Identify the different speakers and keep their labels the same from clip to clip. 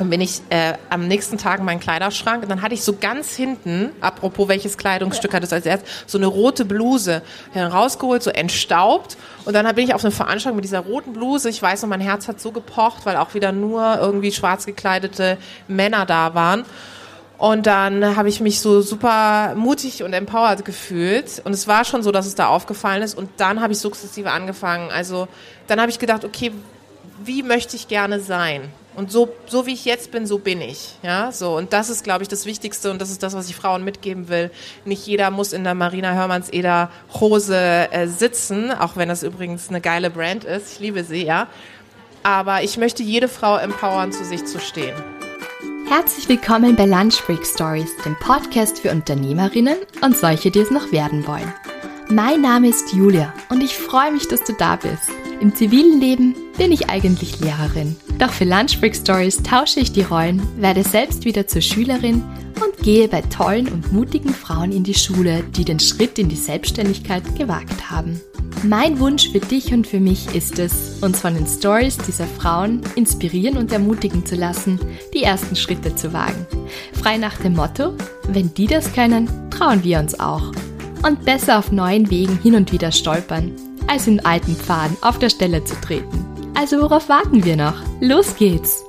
Speaker 1: dann bin ich äh, am nächsten Tag in meinen Kleiderschrank und dann hatte ich so ganz hinten, apropos welches Kleidungsstück hattest du als erstes, so eine rote Bluse rausgeholt, so entstaubt und dann bin ich auf eine Veranstaltung mit dieser roten Bluse. Ich weiß noch, mein Herz hat so gepocht, weil auch wieder nur irgendwie schwarz gekleidete Männer da waren. Und dann habe ich mich so super mutig und empowered gefühlt. Und es war schon so, dass es da aufgefallen ist. Und dann habe ich sukzessive angefangen. Also dann habe ich gedacht, okay, wie möchte ich gerne sein? Und so, so wie ich jetzt bin, so bin ich. Ja, so. Und das ist, glaube ich, das Wichtigste und das ist das, was ich Frauen mitgeben will. Nicht jeder muss in der Marina Hörmanns Eder Hose äh, sitzen, auch wenn das übrigens eine geile Brand ist. Ich liebe sie, ja. Aber ich möchte jede Frau empowern, zu sich zu stehen.
Speaker 2: Herzlich willkommen bei Lunch Break Stories, dem Podcast für Unternehmerinnen und solche, die es noch werden wollen. Mein Name ist Julia und ich freue mich, dass du da bist. Im zivilen Leben bin ich eigentlich Lehrerin. Doch für Lunchbreak Stories tausche ich die Rollen, werde selbst wieder zur Schülerin und gehe bei tollen und mutigen Frauen in die Schule, die den Schritt in die Selbstständigkeit gewagt haben. Mein Wunsch für dich und für mich ist es, uns von den Stories dieser Frauen inspirieren und ermutigen zu lassen, die ersten Schritte zu wagen. Frei nach dem Motto, wenn die das können, trauen wir uns auch. Und besser auf neuen Wegen hin und wieder stolpern, als in alten Pfaden auf der Stelle zu treten. Also worauf warten wir noch? Los geht's!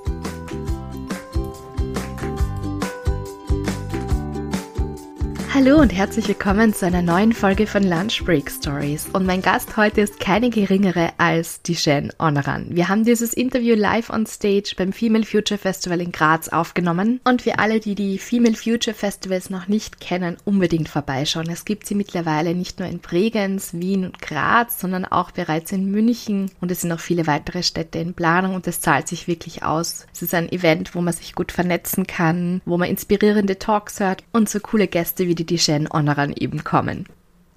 Speaker 2: Hallo und herzlich willkommen zu einer neuen Folge von Lunch Break Stories. Und mein Gast heute ist keine geringere als die Jen Onaran. Wir haben dieses Interview live on stage beim Female Future Festival in Graz aufgenommen. Und für alle, die die Female Future Festivals noch nicht kennen, unbedingt vorbeischauen. Es gibt sie mittlerweile nicht nur in Bregenz, Wien und Graz, sondern auch bereits in München. Und es sind noch viele weitere Städte in Planung und es zahlt sich wirklich aus. Es ist ein Event, wo man sich gut vernetzen kann, wo man inspirierende Talks hört und so coole Gäste wie die die Shen Onaran eben kommen.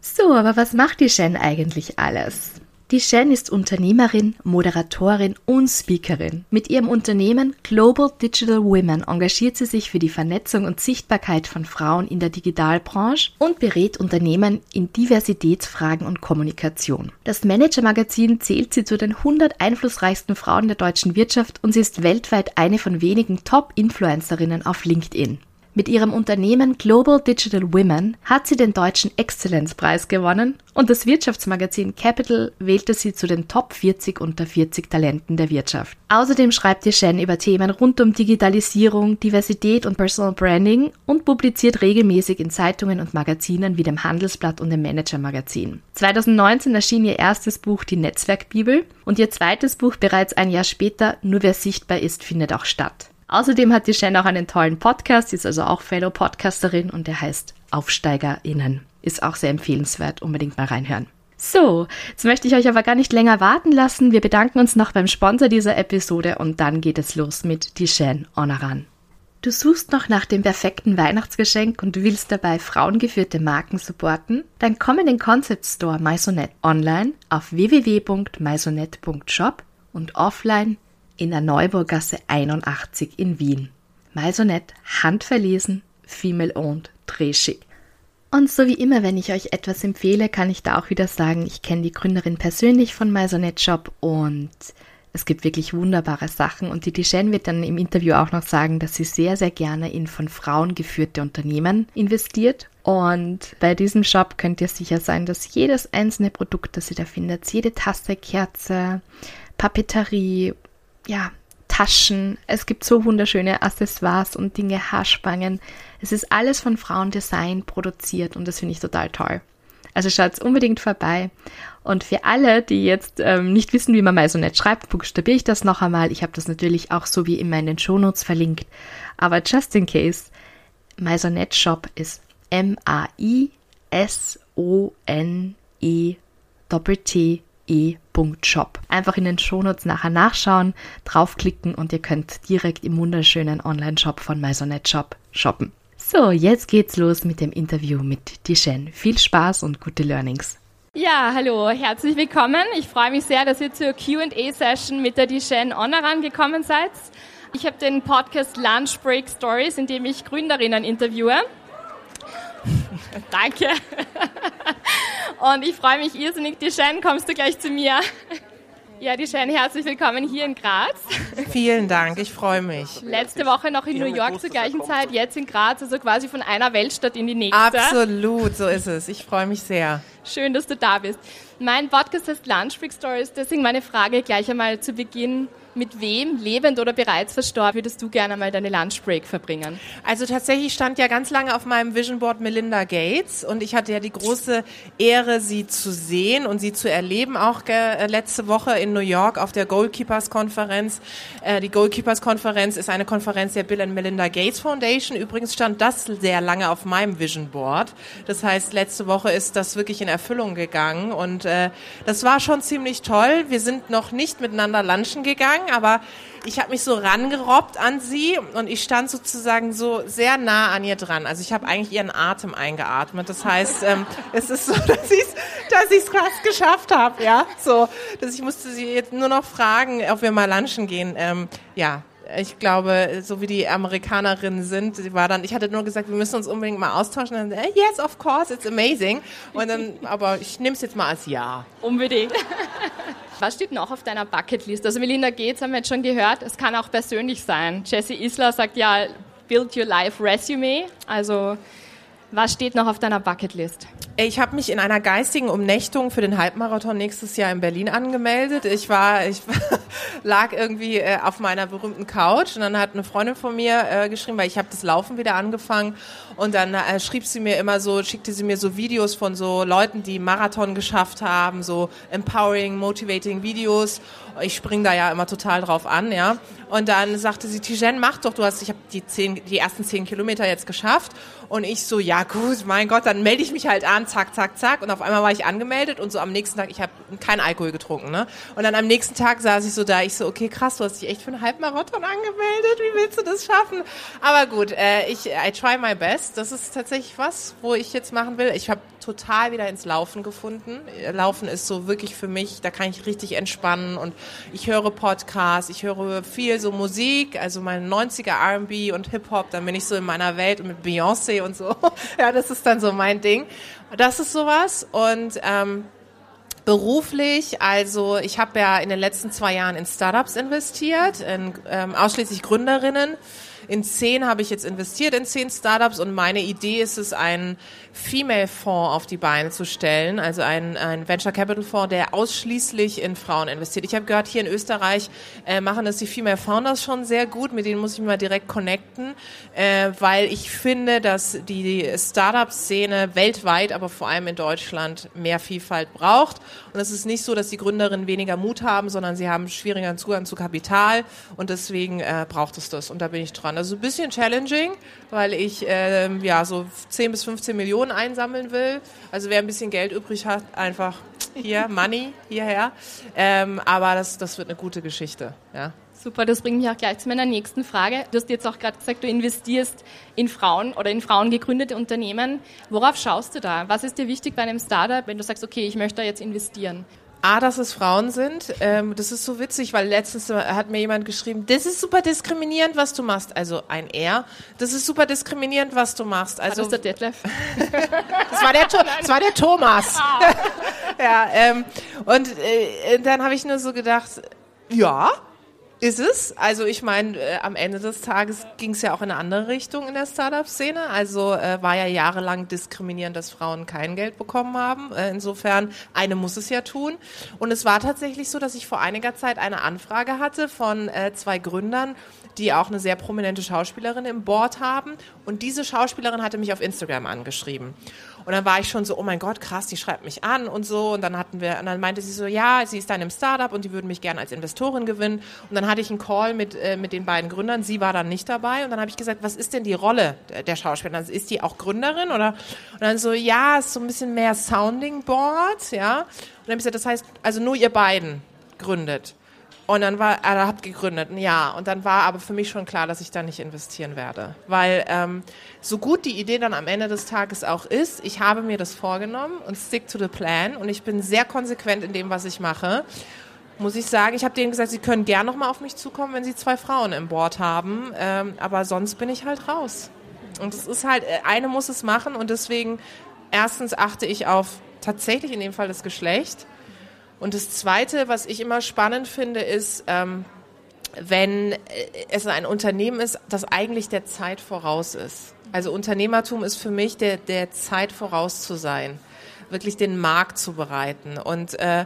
Speaker 2: So, aber was macht die Shen eigentlich alles? Die Shen ist Unternehmerin, Moderatorin und Speakerin. Mit ihrem Unternehmen Global Digital Women engagiert sie sich für die Vernetzung und Sichtbarkeit von Frauen in der Digitalbranche und berät Unternehmen in Diversitätsfragen und Kommunikation. Das Manager-Magazin zählt sie zu den 100 einflussreichsten Frauen der deutschen Wirtschaft und sie ist weltweit eine von wenigen Top-Influencerinnen auf LinkedIn. Mit ihrem Unternehmen Global Digital Women hat sie den deutschen Exzellenzpreis gewonnen und das Wirtschaftsmagazin Capital wählte sie zu den Top 40 unter 40 Talenten der Wirtschaft. Außerdem schreibt die Shen über Themen rund um Digitalisierung, Diversität und Personal Branding und publiziert regelmäßig in Zeitungen und Magazinen wie dem Handelsblatt und dem Manager Magazin. 2019 erschien ihr erstes Buch Die Netzwerkbibel und ihr zweites Buch bereits ein Jahr später Nur wer sichtbar ist, findet auch statt. Außerdem hat die Shen auch einen tollen Podcast, sie ist also auch Fellow Podcasterin und der heißt AufsteigerInnen. Ist auch sehr empfehlenswert, unbedingt mal reinhören. So, jetzt möchte ich euch aber gar nicht länger warten lassen. Wir bedanken uns noch beim Sponsor dieser Episode und dann geht es los mit die Shen Onaran. Du suchst noch nach dem perfekten Weihnachtsgeschenk und willst dabei frauengeführte Marken supporten? Dann komm in den Concept Store Maisonet online auf www.maisonet.shop und offline in der Neuburgasse 81 in Wien. Maisonette, handverlesen, female owned, drehschick. Und so wie immer, wenn ich euch etwas empfehle, kann ich da auch wieder sagen, ich kenne die Gründerin persönlich von Maisonette Shop und es gibt wirklich wunderbare Sachen. Und die Dijen wird dann im Interview auch noch sagen, dass sie sehr, sehr gerne in von Frauen geführte Unternehmen investiert. Und bei diesem Shop könnt ihr sicher sein, dass jedes einzelne Produkt, das ihr da findet, jede Tasse, Kerze, Papeterie, ja, Taschen. Es gibt so wunderschöne Accessoires und Dinge, Haarspangen. Es ist alles von Frauendesign produziert und das finde ich total toll. Also schaut unbedingt vorbei. Und für alle, die jetzt ähm, nicht wissen, wie man mal so nett schreibt, buchstabiere ich das noch einmal. Ich habe das natürlich auch so wie in meinen Shownotes verlinkt. Aber just in case, Maisonet Shop ist M-A-I-S-O-N-E Doppel-T e.shop. Einfach in den Shownotes nachher nachschauen, draufklicken und ihr könnt direkt im wunderschönen Online-Shop von Maisonet Shop shoppen. So, jetzt geht's los mit dem Interview mit Dishen. Viel Spaß und gute Learnings. Ja, hallo, herzlich willkommen. Ich freue mich sehr, dass ihr zur Q&A-Session mit der Dishen Onaran gekommen seid. Ich habe den Podcast Lunch Break Stories, in dem ich Gründerinnen interviewe. Danke. Und ich freue mich irrsinnig. Die Shen, kommst du gleich zu mir? Ja, die Shane, herzlich willkommen hier in Graz.
Speaker 1: Vielen Dank, ich freue mich.
Speaker 2: Letzte Woche noch in New York zur gleichen Zeit, jetzt in Graz, also quasi von einer Weltstadt in die nächste.
Speaker 1: Absolut, so ist es. Ich freue mich sehr.
Speaker 2: Schön, dass du da bist. Mein Podcast heißt Lunch Freak Stories, deswegen meine Frage gleich einmal zu Beginn mit wem, lebend oder bereits verstorben, würdest du gerne mal deine Lunchbreak verbringen?
Speaker 1: Also tatsächlich stand ja ganz lange auf meinem Vision Board Melinda Gates und ich hatte ja die große Ehre, sie zu sehen und sie zu erleben, auch äh, letzte Woche in New York auf der Goalkeepers Konferenz. Äh, die Goalkeepers Konferenz ist eine Konferenz der Bill and Melinda Gates Foundation. Übrigens stand das sehr lange auf meinem Vision Board. Das heißt, letzte Woche ist das wirklich in Erfüllung gegangen und äh, das war schon ziemlich toll. Wir sind noch nicht miteinander lunchen gegangen aber ich habe mich so rangerobbt an sie und ich stand sozusagen so sehr nah an ihr dran. Also ich habe eigentlich ihren Atem eingeatmet. Das heißt, ähm, es ist so, dass ich es dass ich's fast geschafft habe, ja. So, dass ich musste sie jetzt nur noch fragen, ob wir mal lunchen gehen. Ähm, ja, ich glaube, so wie die Amerikanerinnen sind, sie war dann, ich hatte nur gesagt, wir müssen uns unbedingt mal austauschen. Und dann, äh, yes, of course, it's amazing. Und dann, aber ich nehme es jetzt mal als Ja.
Speaker 2: Unbedingt. Was steht noch auf deiner Bucketlist? Also Melinda Gates haben wir jetzt schon gehört, es kann auch persönlich sein. Jesse Isler sagt ja, build your life resume. Also was steht noch auf deiner Bucketlist?
Speaker 1: Ich habe mich in einer geistigen Umnächtung für den Halbmarathon nächstes Jahr in Berlin angemeldet. Ich war, ich lag irgendwie äh, auf meiner berühmten Couch und dann hat eine Freundin von mir äh, geschrieben, weil ich habe das Laufen wieder angefangen und dann äh, schrieb sie mir immer so, schickte sie mir so Videos von so Leuten, die Marathon geschafft haben, so empowering, motivating Videos. Ich spring da ja immer total drauf an, ja. Und dann sagte sie, Tijen, mach doch, du hast, ich habe die zehn, die ersten zehn Kilometer jetzt geschafft. Und ich so, ja gut, mein Gott, dann melde ich mich halt an, zack, zack, zack. Und auf einmal war ich angemeldet und so am nächsten Tag, ich habe keinen Alkohol getrunken, ne? Und dann am nächsten Tag saß ich so da, ich so, okay, krass, du hast dich echt für einen Halbmarathon angemeldet, wie willst du das schaffen? Aber gut, äh, ich, I try my best. Das ist tatsächlich was, wo ich jetzt machen will. Ich habe total wieder ins Laufen gefunden. Laufen ist so wirklich für mich, da kann ich richtig entspannen und ich höre Podcasts, ich höre viel so Musik, also meine 90er R&B und Hip-Hop, dann bin ich so in meiner Welt und mit Beyoncé und so. Ja, das ist dann so mein Ding. Das ist sowas und ähm, Beruflich, also ich habe ja in den letzten zwei Jahren in Startups investiert, in ähm, ausschließlich Gründerinnen. In zehn habe ich jetzt investiert, in zehn Startups und meine Idee ist es, einen Female-Fonds auf die Beine zu stellen, also ein, ein Venture Capital Fonds, der ausschließlich in Frauen investiert. Ich habe gehört, hier in Österreich äh, machen das die Female Founders schon sehr gut, mit denen muss ich mich mal direkt connecten, äh, weil ich finde, dass die Startup-Szene weltweit, aber vor allem in Deutschland mehr Vielfalt braucht. Und es ist nicht so, dass die Gründerinnen weniger Mut haben, sondern sie haben schwierigeren Zugang zu Kapital und deswegen äh, braucht es das und da bin ich dran. Also ein bisschen challenging, weil ich äh, ja so 10 bis 15 Millionen einsammeln will. Also wer ein bisschen Geld übrig hat, einfach hier, Money, hierher. Ähm, aber das, das wird eine gute Geschichte. Ja.
Speaker 2: Super, das bringt mich auch gleich zu meiner nächsten Frage. Du hast jetzt auch gerade gesagt, du investierst in Frauen oder in Frauen gegründete Unternehmen. Worauf schaust du da? Was ist dir wichtig bei einem Startup, wenn du sagst, okay, ich möchte da jetzt investieren?
Speaker 1: A, dass es Frauen sind. Ähm, das ist so witzig, weil letztens hat mir jemand geschrieben, das ist super diskriminierend, was du machst. Also ein R. Das ist super diskriminierend, was du machst. Also
Speaker 2: war das der Detlef?
Speaker 1: das, war der, das war der Thomas. Ah. ja, ähm, und äh, dann habe ich nur so gedacht, ja, ist es. Also ich meine, äh, am Ende des Tages ging es ja auch in eine andere Richtung in der Startup-Szene. Also äh, war ja jahrelang diskriminierend, dass Frauen kein Geld bekommen haben. Äh, insofern, eine muss es ja tun. Und es war tatsächlich so, dass ich vor einiger Zeit eine Anfrage hatte von äh, zwei Gründern, die auch eine sehr prominente Schauspielerin im Board haben. Und diese Schauspielerin hatte mich auf Instagram angeschrieben. Und dann war ich schon so, oh mein Gott, krass, die schreibt mich an und so. Und dann hatten wir, und dann meinte sie so, ja, sie ist dann im Startup und die würden mich gerne als Investorin gewinnen. Und dann hatte ich einen Call mit, äh, mit den beiden Gründern. Sie war dann nicht dabei. Und dann habe ich gesagt, was ist denn die Rolle der, Schauspielerin? Also ist die auch Gründerin oder? Und dann so, ja, ist so ein bisschen mehr Sounding Board, ja. Und dann habe ich gesagt, das heißt, also nur ihr beiden gründet. Und dann war, er hat gegründet, ja. Und dann war aber für mich schon klar, dass ich da nicht investieren werde. Weil ähm, so gut die Idee dann am Ende des Tages auch ist, ich habe mir das vorgenommen und stick to the plan und ich bin sehr konsequent in dem, was ich mache. Muss ich sagen, ich habe denen gesagt, sie können gern nochmal auf mich zukommen, wenn sie zwei Frauen im Board haben. Ähm, aber sonst bin ich halt raus. Und es ist halt, äh, eine muss es machen und deswegen erstens achte ich auf tatsächlich in dem Fall das Geschlecht Und das Zweite, was ich immer spannend finde, ist, ähm, wenn äh, es ein Unternehmen ist, das eigentlich der Zeit voraus ist. Also Unternehmertum ist für mich der, der Zeit voraus zu sein, wirklich den Markt zu bereiten. Und äh,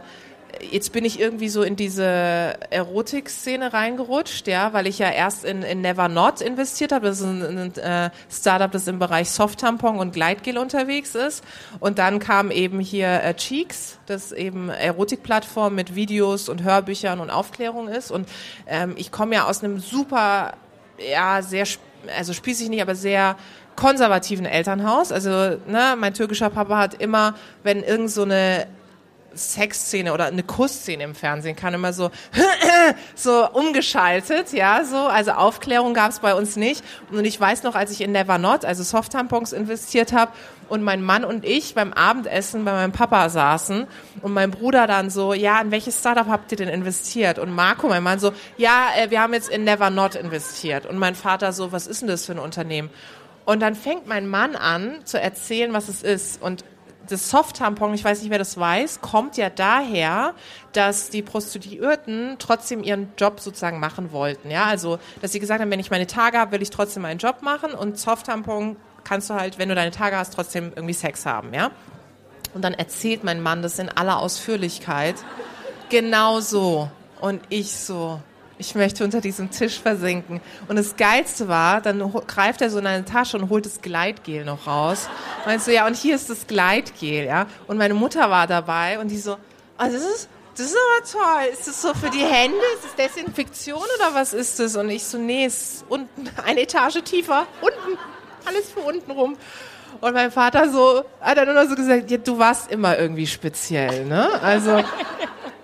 Speaker 1: jetzt bin ich irgendwie so in diese Erotik-Szene reingerutscht, ja, weil ich ja erst in, in Never Not investiert habe. Das ist ein, ein äh, Startup, das im Bereich Soft-Tampon und Gleitgel unterwegs ist. Und dann kam eben hier äh, Cheeks, das eben Erotik-Plattform mit Videos und Hörbüchern und Aufklärung ist. Und ähm, ich komme ja aus einem super, ja, sehr, also spießig nicht, aber sehr konservativen Elternhaus. Also ne, mein türkischer Papa hat immer, wenn irgend so eine Sexszene oder eine Kussszene im Fernsehen kann immer so so umgeschaltet, ja, so also Aufklärung gab es bei uns nicht und ich weiß noch, als ich in Never Not, also Soft-Tampons investiert habe und mein Mann und ich beim Abendessen bei meinem Papa saßen und mein Bruder dann so, ja, in welches Startup habt ihr denn investiert? Und Marco, mein Mann so, ja, äh, wir haben jetzt in Never Not investiert und mein Vater so, was ist denn das für ein Unternehmen? Und dann fängt mein Mann an zu erzählen, was es ist und das Soft-Tampon, ich weiß nicht, wer das weiß, kommt ja daher, dass die Prostituierten trotzdem ihren Job sozusagen machen wollten. Ja, also, dass sie gesagt haben, wenn ich meine Tage habe, will ich trotzdem meinen Job machen und Soft-Tampon kannst du halt, wenn du deine Tage hast, trotzdem irgendwie Sex haben, ja. Und dann erzählt mein Mann das in aller Ausführlichkeit. Genau so. Und ich so, ich möchte unter diesem Tisch versinken. Und das Geilste war, dann greift er so in eine Tasche und holt das Gleitgel noch raus. Meinst du, ja, und hier ist das Gleitgel, ja. Und meine Mutter war dabei und die so, oh, das ist, das ist aber toll. Ist das so für die Hände? Ist das Desinfektion oder was ist das? Und ich so, nee, ist unten, eine Etage tiefer, unten, alles für unten rum. Und mein Vater so, hat dann nur noch so gesagt, ja, du warst immer irgendwie speziell, ne? Also,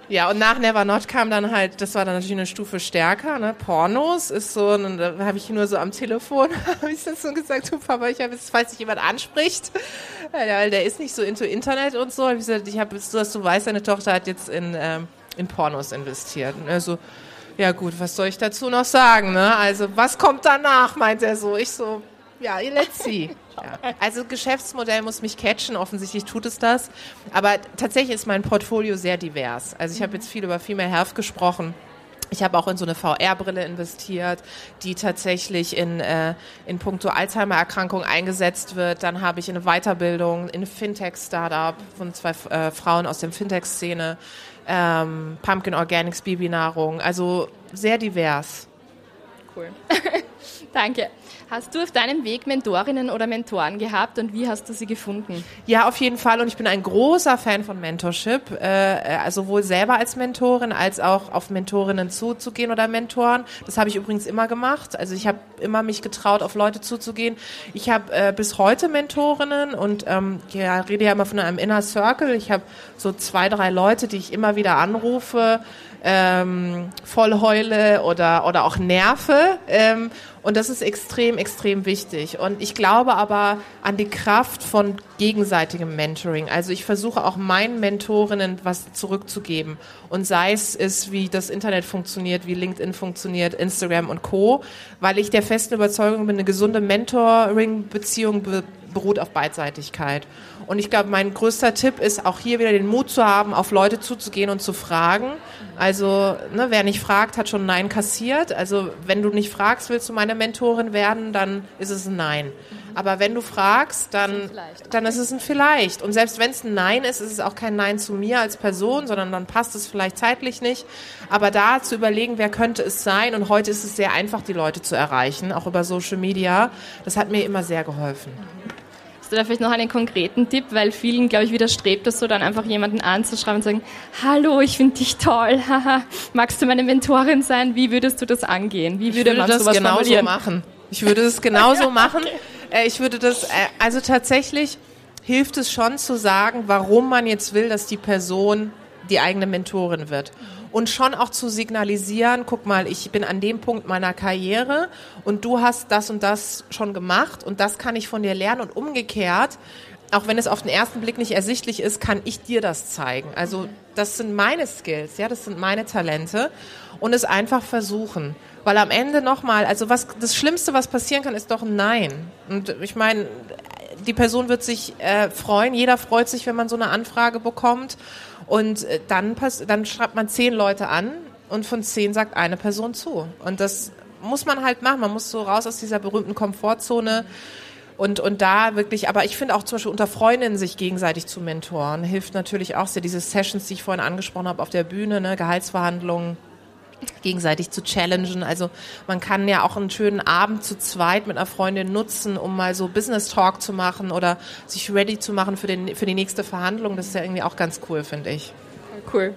Speaker 1: ja, und nach Never Not kam dann halt, das war dann natürlich eine Stufe stärker, ne? Pornos ist so, und da habe ich nur so am Telefon, habe ich das so gesagt, du Papa, ich habe jetzt, falls sich jemand anspricht, weil der ist nicht so into Internet und so, hab ich gesagt, ich habe so, dass du weißt, deine Tochter hat jetzt in, ähm, in Pornos investiert. Und er so, ja gut, was soll ich dazu noch sagen, ne? Also, was kommt danach, meint er so. Ich so, ja, let's see. Ja. Also Geschäftsmodell muss mich catchen, offensichtlich tut es das. Aber tatsächlich ist mein Portfolio sehr divers. Also ich habe jetzt viel über Female Health gesprochen. Ich habe auch in so eine VR-Brille investiert, die tatsächlich in, äh, in puncto Alzheimer-Erkrankung eingesetzt wird. Dann habe ich eine Weiterbildung in Fintech-Startup von zwei äh, Frauen aus der Fintech-Szene, ähm, Pumpkin Organics Babynahrung. Also sehr divers.
Speaker 2: Cool. Danke. Hast du auf deinem Weg Mentorinnen oder Mentoren gehabt und wie hast du sie gefunden?
Speaker 1: Ja, auf jeden Fall. Und ich bin ein großer Fan von Mentorship. Äh, also sowohl selber als Mentorin als auch auf Mentorinnen zuzugehen oder Mentoren. Das habe ich übrigens immer gemacht. Also ich habe immer mich getraut, auf Leute zuzugehen. Ich habe äh, bis heute Mentorinnen und ähm, ja, rede ja immer von einem Inner Circle. Ich habe so zwei, drei Leute, die ich immer wieder anrufe, ähm, voll heule oder, oder auch nerve. Ähm, und das ist extrem, extrem wichtig. Und ich glaube aber an die Kraft von gegenseitigem Mentoring. Also ich versuche auch meinen Mentorinnen was zurückzugeben. Und sei es ist, wie das Internet funktioniert, wie LinkedIn funktioniert, Instagram und Co. Weil ich der festen Überzeugung bin, eine gesunde Mentoring-Beziehung beruht auf Beidseitigkeit. Und ich glaube, mein größter Tipp ist auch hier wieder den Mut zu haben, auf Leute zuzugehen und zu fragen. Also, ne, wer nicht fragt, hat schon Nein kassiert. Also, wenn du nicht fragst, willst du meine Mentorin werden, dann ist es ein Nein. Aber wenn du fragst, dann, dann ist es ein Vielleicht. Und selbst wenn es ein Nein ist, ist es auch kein Nein zu mir als Person, sondern dann passt es vielleicht zeitlich nicht. Aber da zu überlegen, wer könnte es sein. Und heute ist es sehr einfach, die Leute zu erreichen, auch über Social Media. Das hat mir immer sehr geholfen.
Speaker 2: Hast du da vielleicht noch einen konkreten Tipp? Weil vielen, glaube ich, widerstrebt das so, dann einfach jemanden anzuschreiben und sagen, hallo, ich finde dich toll, haha, magst du meine Mentorin sein? Wie würdest du das angehen? Wie würde,
Speaker 1: würde
Speaker 2: man
Speaker 1: das
Speaker 2: sowas
Speaker 1: genauso
Speaker 2: formulieren?
Speaker 1: machen. Ich würde es genauso
Speaker 2: Ja,
Speaker 1: machen.
Speaker 2: okay.
Speaker 1: Äh, Ich würde das, äh, also tatsächlich hilft es schon zu sagen, warum man jetzt will, dass die Person die eigene Mentorin wird. Und schon auch zu signalisieren, guck mal, ich bin an dem Punkt meiner Karriere und du hast das und das schon gemacht und das kann ich von dir lernen und umgekehrt, auch wenn es auf den ersten Blick nicht ersichtlich ist, kann ich dir das zeigen. Also das sind meine Skills, ja, das sind meine Talente und es einfach versuchen. Weil am Ende nochmal, also was das Schlimmste, was passieren kann, ist doch ein Nein. Und ich meine, die Person wird sich äh, freuen, jeder freut sich, wenn man so eine Anfrage bekommt. Und äh, dann, dann schreibt man zehn Leute an und von zehn sagt eine Person zu. Und das muss man halt machen. Man muss so raus aus dieser berühmten Komfortzone. Und, und da wirklich, aber ich finde auch zum Beispiel unter Freundinnen sich gegenseitig zu mentoren, hilft natürlich auch sehr. Diese Sessions, die ich vorhin angesprochen habe auf der Bühne, ne, Gehaltsverhandlungen, gegenseitig zu challengen. Also man kann ja auch einen schönen Abend zu zweit mit einer Freundin nutzen, um mal so Business Talk zu machen oder sich ready zu machen für, den, für die nächste Verhandlung. Das ist ja irgendwie auch ganz cool, finde ich.
Speaker 3: Cool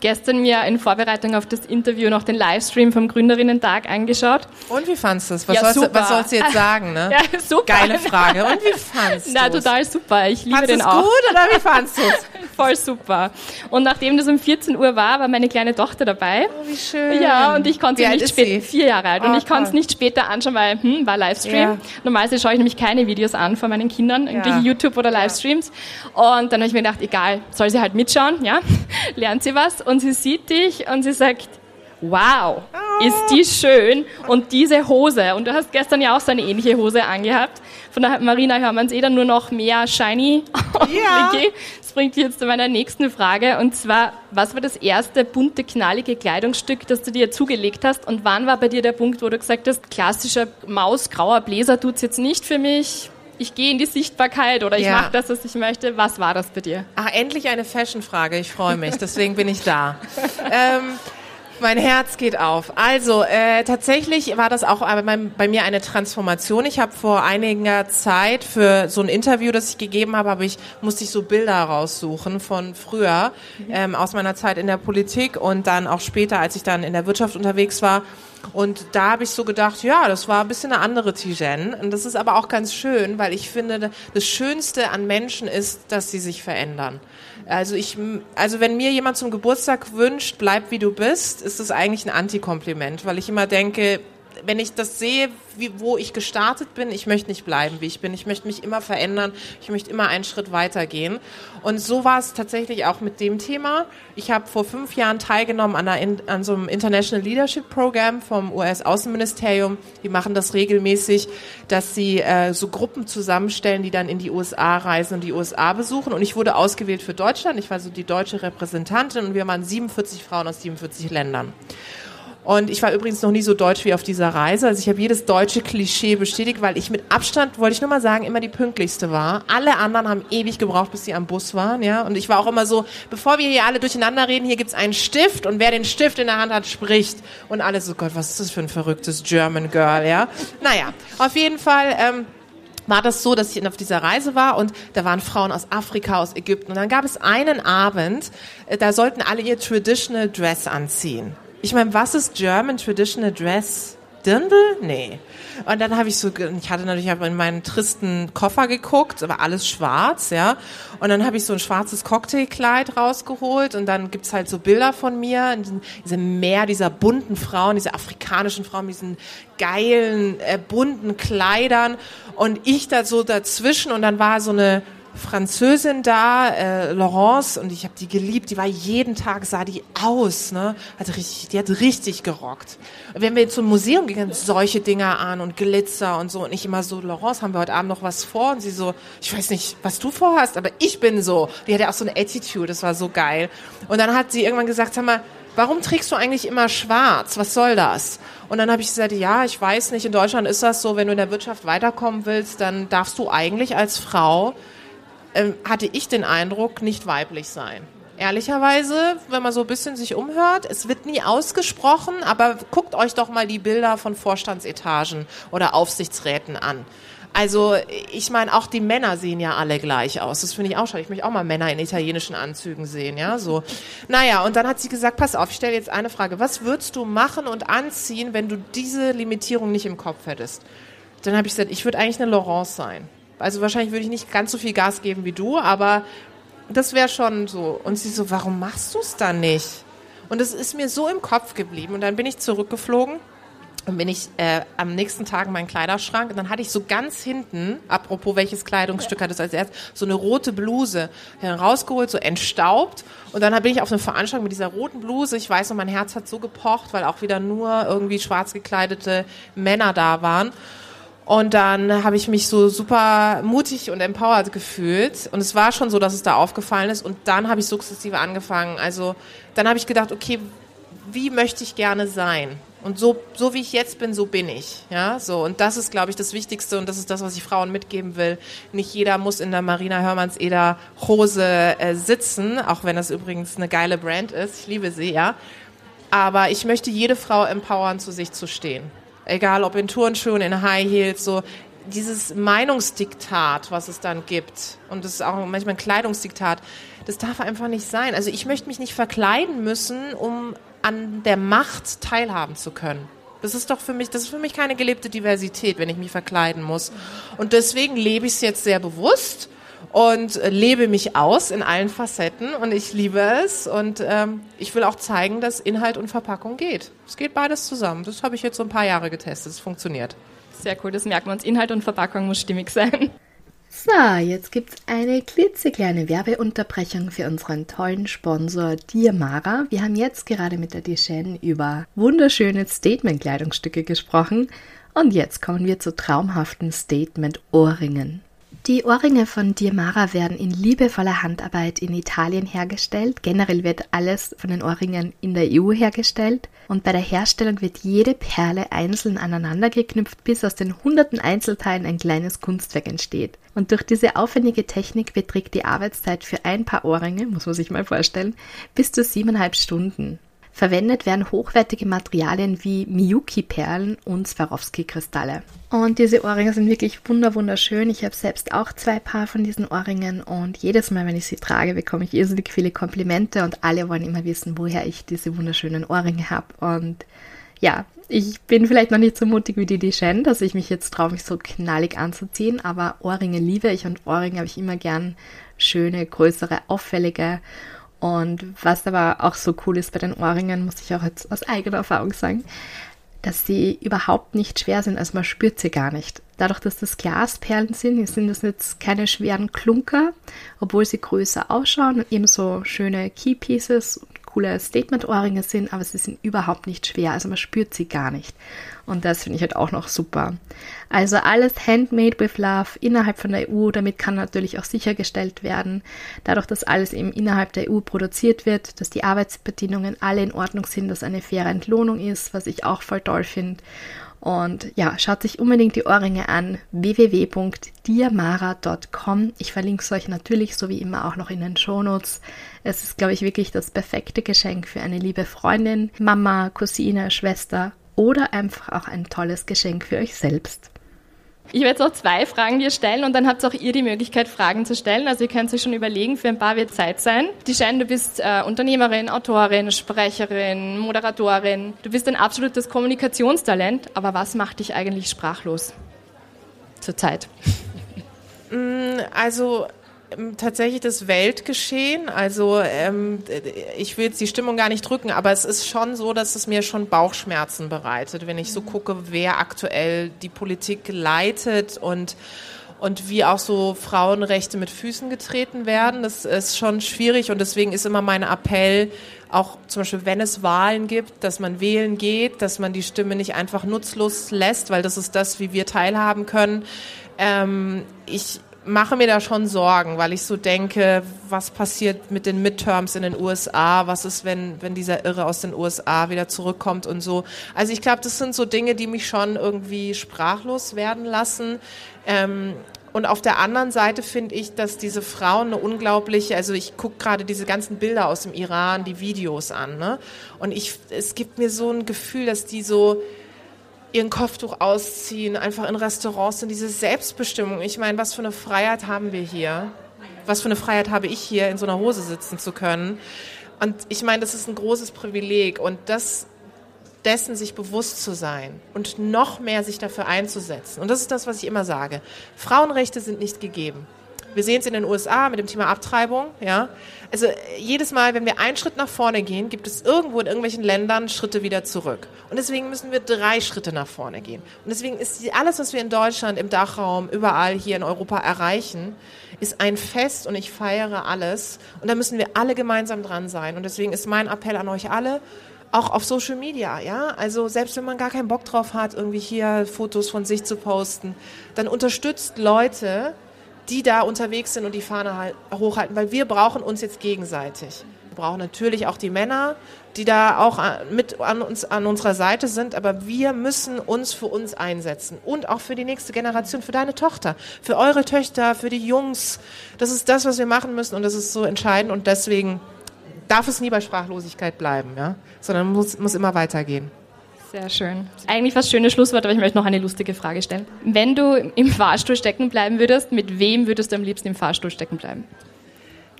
Speaker 3: gestern mir in Vorbereitung auf das Interview noch den Livestream vom Gründerinnen-Tag angeschaut.
Speaker 1: Und wie fandest du es? Was, ja, sollst, was sollst du jetzt sagen? Ne?
Speaker 3: Ja, super.
Speaker 1: Geile Frage. Und wie fandest du
Speaker 3: Na, total super. Ich liebe
Speaker 1: fandst
Speaker 3: den auch.
Speaker 1: gut oder wie fandest du es?
Speaker 3: Voll super. Und nachdem das um 14 Uhr war, war meine kleine Tochter dabei.
Speaker 1: Oh, wie schön.
Speaker 3: Ja, und ich konnte sie nicht später, vier Jahre alt, oh, und ich konnte es nicht später anschauen, weil, hm, war Livestream. Ja. Normalerweise schaue ich nämlich keine Videos an von meinen Kindern, irgendwelche ja. YouTube oder Livestreams. Und dann habe ich mir gedacht, egal, soll sie halt mitschauen, ja, lernt sie was und sie sieht dich und sie sagt, wow, ist die schön und diese Hose. Und du hast gestern ja auch so eine ähnliche Hose angehabt. Von der Marina hören wir uns eh dann nur noch mehr shiny.
Speaker 1: Ja.
Speaker 3: Das bringt mich jetzt zu meiner nächsten Frage. Und zwar, was war das erste bunte, knallige Kleidungsstück, das du dir zugelegt hast? Und wann war bei dir der Punkt, wo du gesagt hast, klassischer mausgrauer Bläser tut's jetzt nicht für mich? Ich gehe in die Sichtbarkeit oder ich ja. mache das, was ich möchte. Was war das bei dir?
Speaker 1: Ach, endlich eine Fashion-Frage. Ich freue mich. Deswegen bin ich da. ähm, mein Herz geht auf. Also äh, tatsächlich war das auch bei, bei mir eine Transformation. Ich habe vor einiger Zeit für so ein Interview, das ich gegeben habe, habe ich musste ich so Bilder raussuchen von früher ähm, aus meiner Zeit in der Politik und dann auch später, als ich dann in der Wirtschaft unterwegs war. Und da habe ich so gedacht, ja, das war ein bisschen eine andere Tijen. Und das ist aber auch ganz schön, weil ich finde, das Schönste an Menschen ist, dass sie sich verändern. Also ich, also wenn mir jemand zum Geburtstag wünscht, bleib wie du bist, ist das eigentlich ein Antikompliment, weil ich immer denke, wenn ich das sehe, wie, wo ich gestartet bin, ich möchte nicht bleiben, wie ich bin. Ich möchte mich immer verändern. Ich möchte immer einen Schritt weitergehen. Und so war es tatsächlich auch mit dem Thema. Ich habe vor fünf Jahren teilgenommen an, einer, an so einem International Leadership Program vom US-Außenministerium. Die machen das regelmäßig, dass sie äh, so Gruppen zusammenstellen, die dann in die USA reisen und die USA besuchen. Und ich wurde ausgewählt für Deutschland. Ich war so die deutsche Repräsentantin und wir waren 47 Frauen aus 47 Ländern. Und ich war übrigens noch nie so deutsch wie auf dieser Reise. Also ich habe jedes deutsche Klischee bestätigt, weil ich mit Abstand, wollte ich nur mal sagen, immer die pünktlichste war. Alle anderen haben ewig gebraucht, bis sie am Bus waren, ja. Und ich war auch immer so, bevor wir hier alle durcheinander reden, hier gibt's einen Stift und wer den Stift in der Hand hat, spricht. Und alle so, Gott, was ist das für ein verrücktes German Girl, ja. Naja, auf jeden Fall, ähm, war das so, dass ich auf dieser Reise war und da waren Frauen aus Afrika, aus Ägypten. Und dann gab es einen Abend, äh, da sollten alle ihr Traditional Dress anziehen. Ich meine, was ist German Traditional Dress? Dirndl? Nee. Und dann habe ich so, ich hatte natürlich in meinen tristen Koffer geguckt, aber alles schwarz, ja. Und dann habe ich so ein schwarzes Cocktailkleid rausgeholt und dann gibt's halt so Bilder von mir, in diesem Meer dieser bunten Frauen, diese afrikanischen Frauen, mit diesen geilen, äh, bunten Kleidern und ich da so dazwischen und dann war so eine Französin da, äh, Laurence, und ich habe die geliebt. Die war jeden Tag sah die aus, ne? Hat richtig, die hat richtig gerockt. Wenn wir zum Museum gehen, solche Dinger an und Glitzer und so und ich immer so, Laurence, haben wir heute Abend noch was vor? Und sie so, ich weiß nicht, was du vorhast, aber ich bin so. Die hatte auch so eine Attitude, das war so geil. Und dann hat sie irgendwann gesagt, sag mal, warum trägst du eigentlich immer schwarz? Was soll das? Und dann habe ich gesagt, ja, ich weiß nicht, in Deutschland ist das so, wenn du in der Wirtschaft weiterkommen willst, dann darfst du eigentlich als Frau ähm, hatte ich den Eindruck, nicht weiblich sein. Ehrlicherweise, wenn man so ein bisschen sich umhört, es wird nie ausgesprochen, aber guckt euch doch mal die Bilder von Vorstandsetagen oder Aufsichtsräten an. Also ich meine, auch die Männer sehen ja alle gleich aus. Das finde ich auch schade. Ich möchte auch mal Männer in italienischen Anzügen sehen, ja, so. Naja, und dann hat sie gesagt, pass auf, ich stelle jetzt eine Frage. Was würdest du machen und anziehen, wenn du diese Limitierung nicht im Kopf hättest? Dann habe ich gesagt, ich würde eigentlich eine Laurence sein. Also wahrscheinlich würde ich nicht ganz so viel Gas geben wie du, aber das wäre schon so. Und sie so, warum machst du es dann nicht? Und es ist mir so im Kopf geblieben. Und dann bin ich zurückgeflogen und bin ich äh, am nächsten Tag in meinen Kleiderschrank und dann hatte ich so ganz hinten, apropos welches Kleidungsstück hat es als erstes, so eine rote Bluse rausgeholt, so entstaubt und dann bin ich auf eine Veranstaltung mit dieser roten Bluse. Ich weiß noch, mein Herz hat so gepocht, weil auch wieder nur irgendwie schwarz gekleidete Männer da waren. Und dann habe ich mich so super mutig und empowered gefühlt. Und es war schon so, dass es da aufgefallen ist. Und dann habe ich sukzessive angefangen. Also dann habe ich gedacht, okay, wie möchte ich gerne sein? Und so, so wie ich jetzt bin, so bin ich. Ja, so. Und das ist, glaube ich, das Wichtigste und das ist das, was ich Frauen mitgeben will. Nicht jeder muss in der Marina Hörmanns Eder Hose äh, sitzen, auch wenn das übrigens eine geile Brand ist. Ich liebe sie, ja. Aber ich möchte jede Frau empowern, zu sich zu stehen. Egal ob in Turnschuhen, in High Heels, so dieses Meinungsdiktat, was es dann gibt, und das ist auch manchmal ein Kleidungsdiktat, das darf einfach nicht sein. Also ich möchte mich nicht verkleiden müssen, um an der Macht teilhaben zu können. Das ist doch für mich, das ist für mich keine gelebte Diversität, wenn ich mich verkleiden muss. Und deswegen lebe ich es jetzt sehr bewusst und lebe mich aus in allen Facetten und ich liebe es und ähm, ich will auch zeigen, dass Inhalt und Verpackung geht. Es geht beides zusammen. Das habe ich jetzt so ein paar Jahre getestet. Es funktioniert.
Speaker 2: Sehr cool, das merkt man uns. Inhalt und Verpackung muss stimmig sein. So, jetzt gibt's eine klitzekleine Werbeunterbrechung für unseren tollen Sponsor Diamara. Wir haben jetzt gerade mit der Deschen über wunderschöne Statement-Kleidungsstücke gesprochen und jetzt kommen wir zu traumhaften Statement-Ohrringen. Die Ohrringe von Diamara werden in liebevoller Handarbeit in Italien hergestellt. Generell wird alles von den Ohrringen in der EU hergestellt. Und bei der Herstellung wird jede Perle einzeln aneinander geknüpft, bis aus den hunderten Einzelteilen ein kleines Kunstwerk entsteht. Und durch diese aufwendige Technik beträgt die Arbeitszeit für ein paar Ohrringe, muss man sich mal vorstellen, bis zu siebeneinhalb Stunden. Verwendet werden hochwertige Materialien wie Miyuki-Perlen und Swarovski-Kristalle. Und diese Ohrringe sind wirklich wunderschön. Ich habe selbst auch zwei Paar von diesen Ohrringen und jedes Mal, wenn ich sie trage, bekomme ich irrsinnig viele Komplimente und alle wollen immer wissen, woher ich diese wunderschönen Ohrringe habe. Und ja, ich bin vielleicht noch nicht so mutig wie die Dijon, dass ich mich jetzt traue, mich so knallig anzuziehen, aber Ohrringe liebe ich und Ohrringe habe ich immer gern schöne, größere, auffällige und was aber auch so cool ist bei den Ohrringen, muss ich auch jetzt aus eigener Erfahrung sagen, dass sie überhaupt nicht schwer sind, also man spürt sie gar nicht. Dadurch, dass das Glasperlen sind, sind das jetzt keine schweren Klunker, obwohl sie größer ausschauen und eben so schöne Keypieces coole Statement-Ohrringe sind, aber sie sind überhaupt nicht schwer, also man spürt sie gar nicht. Und das finde ich halt auch noch super. Also alles handmade with love innerhalb von der EU, damit kann natürlich auch sichergestellt werden, dadurch, dass alles eben innerhalb der EU produziert wird, dass die Arbeitsbedingungen alle in Ordnung sind, dass eine faire Entlohnung ist, was ich auch voll toll finde. Und ja, schaut sich unbedingt die Ohrringe an. www.diamara.com. Ich verlinke es euch natürlich so wie immer auch noch in den Shownotes. Es ist, glaube ich, wirklich das perfekte Geschenk für eine liebe Freundin, Mama, Cousine, Schwester oder einfach auch ein tolles Geschenk für euch selbst. Ich werde jetzt noch zwei Fragen dir stellen und dann habt auch ihr die Möglichkeit, Fragen zu stellen. Also ihr könnt euch schon überlegen, für ein paar wird Zeit sein. Die Schein, du bist äh, Unternehmerin, Autorin, Sprecherin, Moderatorin. Du bist ein absolutes Kommunikationstalent, aber was macht dich eigentlich sprachlos zurzeit?
Speaker 1: Mm, also tatsächlich das Weltgeschehen. Also ähm, ich will jetzt die Stimmung gar nicht drücken, aber es ist schon so, dass es mir schon Bauchschmerzen bereitet, wenn ich so gucke, wer aktuell die Politik leitet und und wie auch so Frauenrechte mit Füßen getreten werden. Das ist schon schwierig und deswegen ist immer mein Appell, auch zum Beispiel, wenn es Wahlen gibt, dass man wählen geht, dass man die Stimme nicht einfach nutzlos lässt, weil das ist das, wie wir teilhaben können. Ähm, ich mache mir da schon Sorgen, weil ich so denke, was passiert mit den Midterms in den USA? Was ist, wenn, wenn dieser Irre aus den USA wieder zurückkommt und so? Also ich glaube, das sind so Dinge, die mich schon irgendwie sprachlos werden lassen. Ähm, und auf der anderen Seite finde ich, dass diese Frauen eine unglaubliche, also ich gucke gerade diese ganzen Bilder aus dem Iran, die Videos an, ne? Und ich, es gibt mir so ein Gefühl, dass die so, ihren Kopftuch ausziehen, einfach in Restaurants sind, diese Selbstbestimmung. Ich meine, was für eine Freiheit haben wir hier? Was für eine Freiheit habe ich hier, in so einer Hose sitzen zu können? Und ich meine, das ist ein großes Privileg und das dessen sich bewusst zu sein und noch mehr sich dafür einzusetzen. Und das ist das, was ich immer sage. Frauenrechte sind nicht gegeben. Wir sehen es in den USA mit dem Thema Abtreibung. Ja? Also jedes Mal, wenn wir einen Schritt nach vorne gehen, gibt es irgendwo in irgendwelchen Ländern Schritte wieder zurück. Und deswegen müssen wir drei Schritte nach vorne gehen. Und deswegen ist alles, was wir in Deutschland, im Dachraum, überall hier in Europa erreichen, ist ein Fest und ich feiere alles. Und da müssen wir alle gemeinsam dran sein. Und deswegen ist mein Appell an euch alle, auch auf Social Media, ja. Also selbst wenn man gar keinen Bock drauf hat, irgendwie hier Fotos von sich zu posten, dann unterstützt Leute, die da unterwegs sind und die Fahne halt hochhalten, weil wir brauchen uns jetzt gegenseitig. Wir brauchen natürlich auch die Männer, die da auch mit an uns an unserer Seite sind, aber wir müssen uns für uns einsetzen und auch für die nächste Generation, für deine Tochter, für eure Töchter, für die Jungs. Das ist das, was wir machen müssen und das ist so entscheidend und deswegen darf es nie bei Sprachlosigkeit bleiben, ja, sondern muss, muss immer weitergehen.
Speaker 2: Sehr schön. Eigentlich fast schönes Schlusswort, aber ich möchte noch eine lustige Frage stellen. Wenn du im Fahrstuhl stecken bleiben würdest, mit wem würdest du am liebsten im Fahrstuhl stecken bleiben?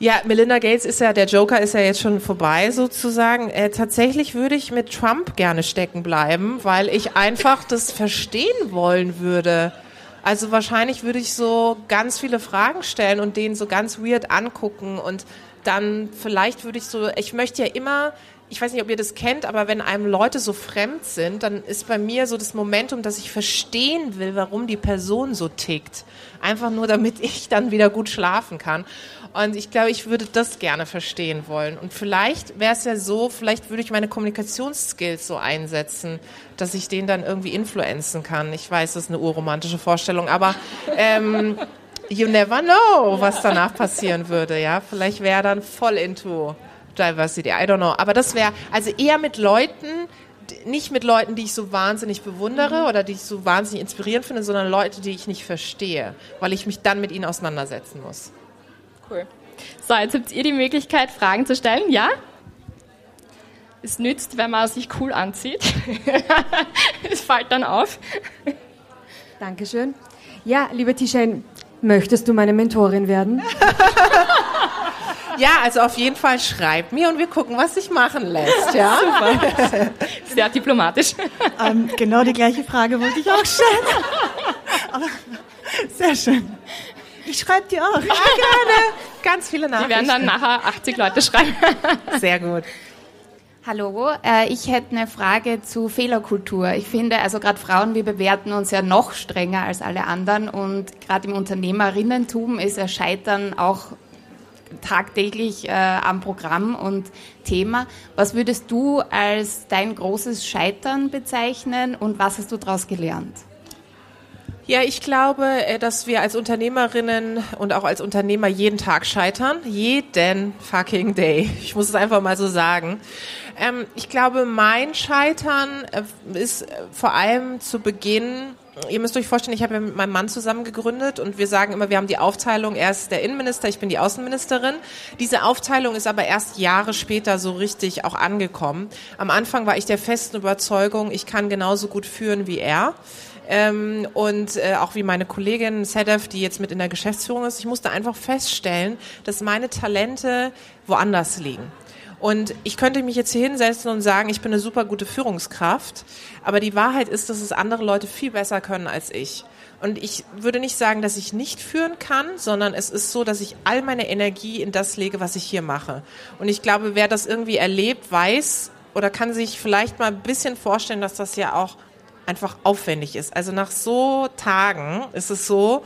Speaker 1: Ja, Melinda Gates ist ja, der Joker ist ja jetzt schon vorbei sozusagen. Äh, tatsächlich würde ich mit Trump gerne stecken bleiben, weil ich einfach das verstehen wollen würde. Also wahrscheinlich würde ich so ganz viele Fragen stellen und den so ganz weird angucken und dann vielleicht würde ich so, ich möchte ja immer, ich weiß nicht, ob ihr das kennt, aber wenn einem Leute so fremd sind, dann ist bei mir so das Momentum, dass ich verstehen will, warum die Person so tickt. Einfach nur, damit ich dann wieder gut schlafen kann. Und ich glaube, ich würde das gerne verstehen wollen. Und vielleicht wäre es ja so, vielleicht würde ich meine Kommunikationsskills so einsetzen, dass ich den dann irgendwie influenzen kann. Ich weiß, das ist eine urromantische Vorstellung, aber ähm, you never know, was danach passieren würde, ja. Vielleicht wäre dann voll into Diversity, I don't know. Aber das wäre, also eher mit Leuten, nicht mit Leuten, die ich so wahnsinnig bewundere mhm. oder die ich so wahnsinnig inspirierend finde, sondern Leute, die ich nicht verstehe, weil ich mich dann mit ihnen auseinandersetzen muss.
Speaker 2: Cool. So, jetzt habt ihr die Möglichkeit, Fragen zu stellen, ja? Es nützt, wenn man sich cool anzieht. es fällt dann auf.
Speaker 4: Dankeschön. Ja, liebe Tischen, Möchtest du meine Mentorin werden?
Speaker 1: ja, also auf jeden Fall schreib mir und wir gucken, was sich machen lässt. Ja? Super.
Speaker 2: Sehr diplomatisch.
Speaker 4: Ähm, genau die gleiche Frage wollte ich auch stellen. Aber sehr schön. Ich schreibe dir auch. Ja,
Speaker 1: gerne. Ganz viele Nachrichten.
Speaker 2: Wir werden dann nachher 80 Leute schreiben.
Speaker 1: Sehr gut.
Speaker 5: Hallo, äh, ich hätte eine Frage zu Fehlerkultur. Ich finde, also gerade Frauen, wir bewerten uns ja noch strenger als alle anderen und gerade im Unternehmerinnentum ist ja Scheitern auch tagtäglich äh, am Programm und Thema. Was würdest du als dein großes Scheitern bezeichnen und was hast du daraus gelernt?
Speaker 1: Ja, ich glaube, äh, dass wir als Unternehmerinnen und auch als Unternehmer jeden Tag scheitern. Jeden fucking day. Ich muss es einfach mal so sagen. Ähm, ich glaube, mein Scheitern äh, ist äh, vor allem zu Beginn Ihr müsst euch vorstellen, ich habe ja mit meinem Mann zusammen gegründet und wir sagen immer, wir haben die Aufteilung, er ist der Innenminister, ich bin die Außenministerin. Diese Aufteilung ist aber erst Jahre später so richtig auch angekommen. Am Anfang war ich der festen Überzeugung, ich kann genauso gut führen wie er. Ähm, und äh, auch wie meine Kollegin Sedef, die jetzt mit in der Geschäftsführung ist, ich musste einfach feststellen, dass meine Talente woanders liegen. Und ich könnte mich jetzt hier hinsetzen und sagen, ich bin eine super gute Führungskraft, aber die Wahrheit ist, dass es andere Leute viel besser können als ich. Und ich würde nicht sagen, dass ich nicht führen kann, sondern es ist so, dass ich all meine Energie in das lege, was ich hier mache. Und ich glaube, wer das irgendwie erlebt, weiß oder kann sich vielleicht mal ein bisschen vorstellen, dass das ja auch einfach aufwendig ist. Also nach so Tagen ist es so,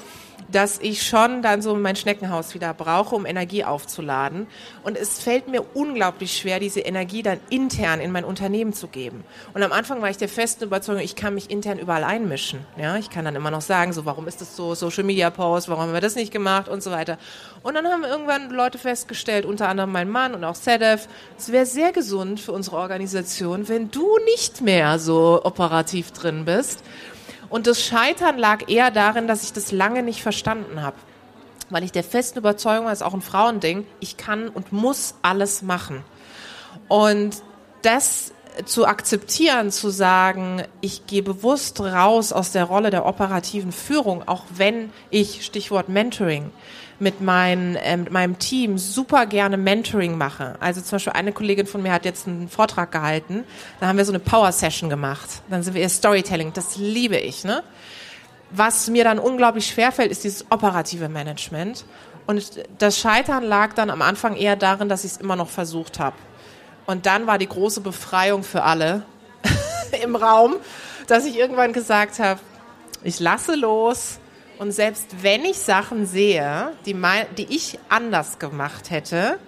Speaker 1: dass ich schon dann so mein Schneckenhaus wieder brauche, um Energie aufzuladen. Und es fällt mir unglaublich schwer, diese Energie dann intern in mein Unternehmen zu geben. Und am Anfang war ich der festen Überzeugung, ich kann mich intern überall einmischen. Ja, ich kann dann immer noch sagen, so, warum ist das so, Social Media Post, warum haben wir das nicht gemacht und so weiter. Und dann haben irgendwann Leute festgestellt, unter anderem mein Mann und auch Sedef, es wäre sehr gesund für unsere Organisation, wenn du nicht mehr so operativ drin bist und das Scheitern lag eher darin, dass ich das lange nicht verstanden habe. Weil ich der festen Überzeugung war, ist auch ein Frauending, ich kann und muss alles machen. Und das zu akzeptieren, zu sagen, ich gehe bewusst raus aus der Rolle der operativen Führung, auch wenn ich, Stichwort Mentoring, mit, mein, äh, mit meinem Team super gerne Mentoring mache. Also zum Beispiel eine Kollegin von mir hat jetzt einen Vortrag gehalten, da haben wir so eine Power Session gemacht. Dann sind wir ihr Storytelling, das liebe ich. Ne? Was mir dann unglaublich schwerfällt, ist dieses operative Management. Und das Scheitern lag dann am Anfang eher darin, dass ich es immer noch versucht habe. Und dann war die große Befreiung für alle im Raum, dass ich irgendwann gesagt habe, ich lasse los, und selbst wenn ich Sachen sehe, die, mein, die ich anders gemacht hätte,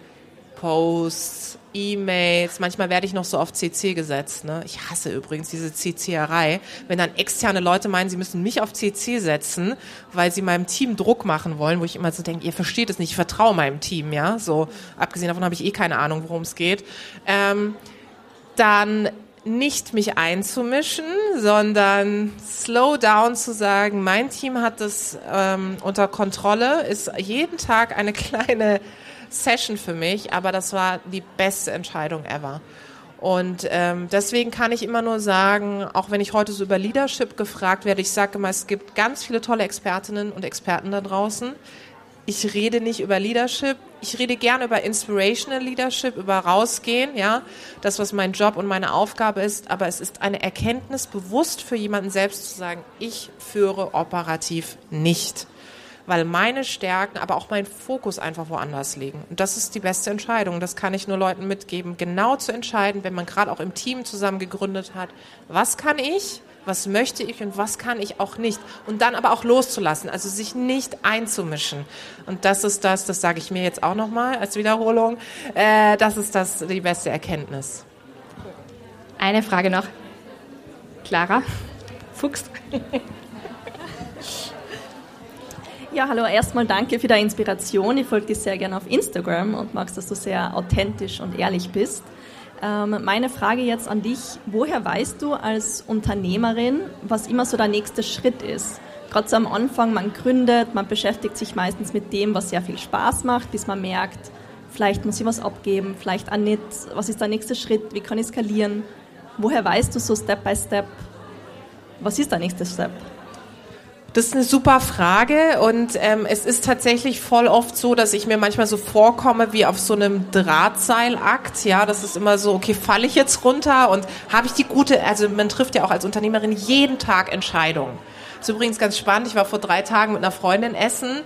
Speaker 1: Posts, E-Mails, manchmal werde ich noch so auf CC gesetzt. Ne? Ich hasse übrigens diese CC-Erei. Wenn dann externe Leute meinen, sie müssen mich auf CC setzen, weil sie meinem Team Druck machen wollen, wo ich immer so denke, ihr versteht es nicht, ich vertraue meinem Team, ja. So, abgesehen davon habe ich eh keine Ahnung, worum es geht. Ähm, dann nicht mich einzumischen, sondern slow down zu sagen, mein Team hat das ähm, unter Kontrolle, ist jeden Tag eine kleine Session für mich, aber das war die beste Entscheidung ever. Und ähm, deswegen kann ich immer nur sagen, auch wenn ich heute so über Leadership gefragt werde, ich sage immer, es gibt ganz viele tolle Expertinnen und Experten da draußen. Ich rede nicht über Leadership, ich rede gerne über Inspirational Leadership, über rausgehen, ja, das, was mein Job und meine Aufgabe ist, aber es ist eine Erkenntnis, bewusst für jemanden selbst zu sagen, ich führe operativ nicht. Weil meine Stärken, aber auch mein Fokus einfach woanders liegen. Und das ist die beste Entscheidung. Das kann ich nur Leuten mitgeben, genau zu entscheiden, wenn man gerade auch im Team zusammen gegründet hat, was kann ich, was möchte ich und was kann ich auch nicht. Und dann aber auch loszulassen, also sich nicht einzumischen. Und das ist das, das sage ich mir jetzt auch nochmal als Wiederholung, äh, das ist das die beste Erkenntnis.
Speaker 2: Eine Frage noch. Clara Fuchs.
Speaker 6: Ja, hallo, erstmal danke für die Inspiration. Ich folge dir sehr gerne auf Instagram und magst, dass du sehr authentisch und ehrlich bist. Ähm, meine Frage jetzt an dich, woher weißt du als Unternehmerin, was immer so der nächste Schritt ist? Gerade so am Anfang, man gründet, man beschäftigt sich meistens mit dem, was sehr viel Spaß macht, bis man merkt, vielleicht muss ich was abgeben, vielleicht auch nicht, was ist der nächste Schritt, wie kann ich skalieren? Woher weißt du so Step by Step, was ist der nächste Step?
Speaker 1: Das ist eine super Frage und ähm, es ist tatsächlich voll oft so, dass ich mir manchmal so vorkomme wie auf so einem Drahtseilakt. Ja, das ist immer so, okay, falle ich jetzt runter und habe ich die gute, also man trifft ja auch als Unternehmerin jeden Tag Entscheidungen. Das ist übrigens ganz spannend. Ich war vor drei Tagen mit einer Freundin essen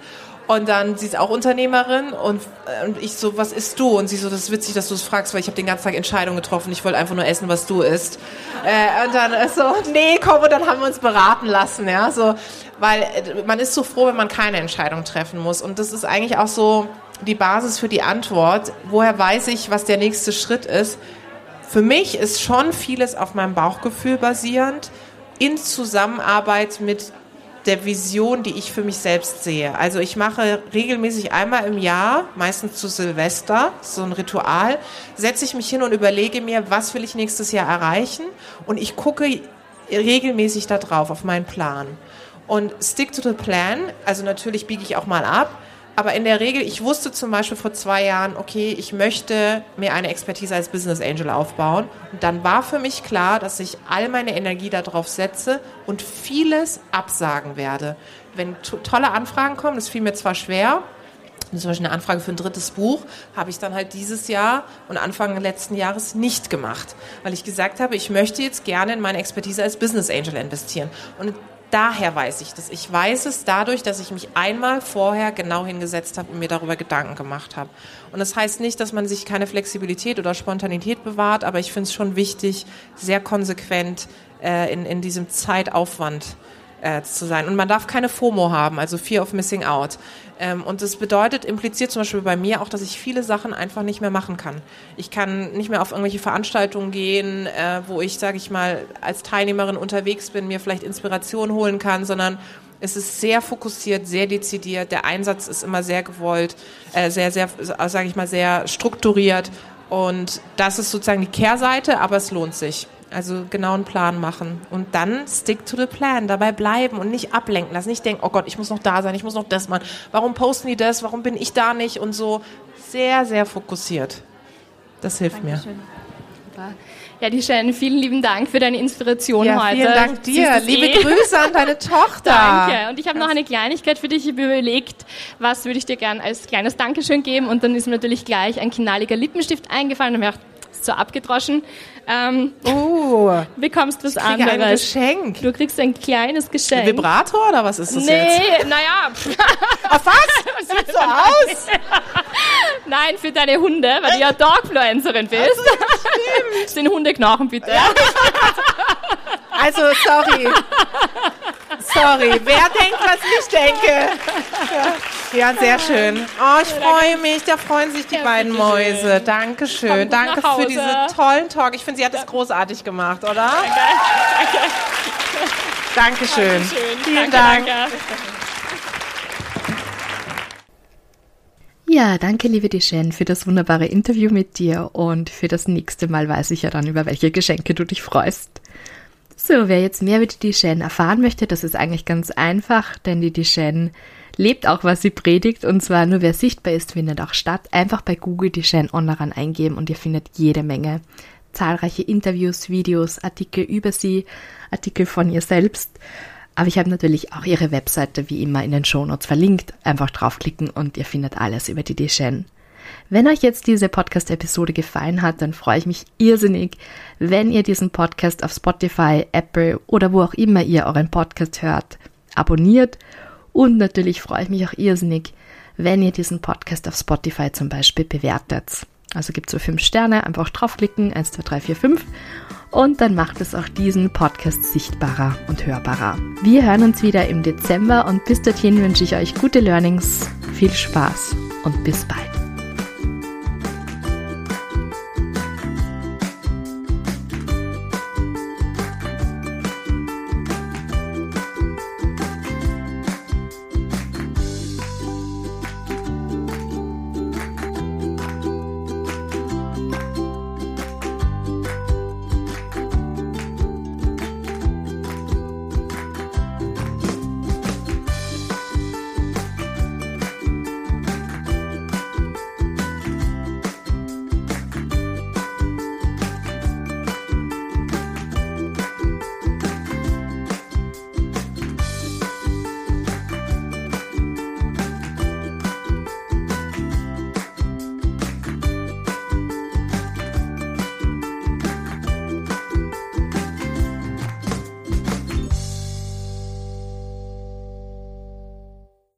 Speaker 1: und dann, sie ist auch Unternehmerin und, äh, und ich so, was isst du? Und sie so, das ist witzig, dass du es fragst, weil ich habe den ganzen Tag Entscheidungen getroffen. Ich wollte einfach nur essen, was du isst. Äh, und dann ist so, nee, komm, und dann haben wir uns beraten lassen, ja, so, weil äh, man ist so froh, wenn man keine Entscheidung treffen muss. Und das ist eigentlich auch so die Basis für die Antwort. Woher weiß ich, was der nächste Schritt ist? Für mich ist schon vieles auf meinem Bauchgefühl basierend in Zusammenarbeit mit der Vision, die ich für mich selbst sehe. Also ich mache regelmäßig einmal im Jahr, meistens zu Silvester, so ein Ritual, setze ich mich hin und überlege mir, was will ich nächstes Jahr erreichen und ich gucke regelmäßig da drauf, auf meinen Plan. Und stick to the plan, also natürlich biege ich auch mal ab, aber in der Regel, ich wusste zum Beispiel vor zwei Jahren, okay, ich möchte mir eine Expertise als Business Angel aufbauen. Und dann war für mich klar, dass ich all meine Energie darauf setze und vieles absagen werde. Wenn tolle Anfragen kommen, das fiel mir zwar schwer, zum Beispiel eine Anfrage für ein drittes Buch habe ich dann halt dieses Jahr und Anfang letzten Jahres nicht gemacht, weil ich gesagt habe, ich möchte jetzt gerne in meine Expertise als Business Angel investieren. Und daher weiß ich das. Ich weiß es dadurch, dass ich mich einmal vorher genau hingesetzt habe und mir darüber Gedanken gemacht habe. Und das heißt nicht, dass man sich keine Flexibilität oder Spontanität bewahrt, aber ich finde es schon wichtig, sehr konsequent äh, in, in diesem Zeitaufwand äh, zu sein. Und man darf keine FOMO haben, also Fear of Missing Out. Ähm, und das bedeutet, impliziert zum Beispiel bei mir auch, dass ich viele Sachen einfach nicht mehr machen kann. Ich kann nicht mehr auf irgendwelche Veranstaltungen gehen, äh, wo ich, sage ich mal, als Teilnehmerin unterwegs bin, mir vielleicht Inspiration holen kann, sondern es ist sehr fokussiert, sehr dezidiert. Der Einsatz ist immer sehr gewollt, äh, sehr, sehr, sage ich mal, sehr strukturiert. Und das ist sozusagen die Kehrseite, aber es lohnt sich. Also genau einen Plan machen und dann stick to the plan, dabei bleiben und nicht ablenken lassen. Nicht denken, oh Gott, ich muss noch da sein, ich muss noch das machen. Warum posten die das? Warum bin ich da nicht? Und so sehr, sehr fokussiert. Das hilft Dankeschön. mir.
Speaker 2: Ja, die Shannon, vielen lieben Dank für deine Inspiration
Speaker 1: ja,
Speaker 2: heute.
Speaker 1: Vielen Dank dir. Liebe eh. Grüße an deine Tochter.
Speaker 2: Danke. Und ich habe noch eine Kleinigkeit für dich. Ich habe überlegt, was würde ich dir gern als kleines Dankeschön geben. Und dann ist mir natürlich gleich ein knalliger Lippenstift eingefallen. Und ich gedacht, so abgedroschen. Ähm,
Speaker 1: oh,
Speaker 2: bekommst was anderes.
Speaker 1: Ein Geschenk.
Speaker 2: Du kriegst ein kleines Geschenk.
Speaker 1: Ein Vibrator oder was ist das
Speaker 2: nee,
Speaker 1: jetzt?
Speaker 2: Nee, naja.
Speaker 1: Auf was? Sieht so aus?
Speaker 2: Nein, für deine Hunde, weil du ja Dogfluencerin bist. Also, stimmt. Sind Hunde Knochen, bitte. Ja.
Speaker 1: Also, sorry. Sorry. Wer denkt, was ich denke? Ja. Ja, sehr schön. Oh, ich freue mich. Da freuen sich die
Speaker 3: Ja,
Speaker 1: beiden. Mäuse. Dankeschön. Danke für diesen tollen Talk. Ich finde, sie hat es großartig gemacht, oder?
Speaker 3: Danke.
Speaker 1: Dankeschön.
Speaker 3: Dankeschön.
Speaker 1: Vielen
Speaker 3: danke,
Speaker 1: Dank.
Speaker 3: Danke.
Speaker 2: Ja, danke liebe Dijen für das wunderbare Interview mit dir und für das nächste Mal weiß ich ja dann, über welche Geschenke du dich freust. So, wer jetzt mehr über die Dijen erfahren möchte, das ist eigentlich ganz einfach, denn die Dijen lebt auch, was sie predigt und zwar nur wer sichtbar ist, findet auch statt. Einfach bei Google Dijen Online eingeben und ihr findet jede Menge. Zahlreiche Interviews, Videos, Artikel über sie, Artikel von ihr selbst. Aber ich habe natürlich auch ihre Webseite wie immer in den Shownotes verlinkt. Einfach draufklicken und ihr findet alles über die Dijen. Wenn euch jetzt diese Podcast-Episode gefallen hat, dann freue ich mich irrsinnig, wenn ihr diesen Podcast auf Spotify, Apple oder wo auch immer ihr euren Podcast hört, abonniert. Und natürlich freue ich mich auch irrsinnig, wenn ihr diesen Podcast auf Spotify zum Beispiel bewertet. Also gibt so fünf Sterne, einfach draufklicken, 1, 2, 3, 4, 5 und dann macht es auch diesen Podcast sichtbarer und hörbarer. Wir hören uns wieder im Dezember und bis dorthin wünsche ich euch gute Learnings, viel Spaß und bis bald.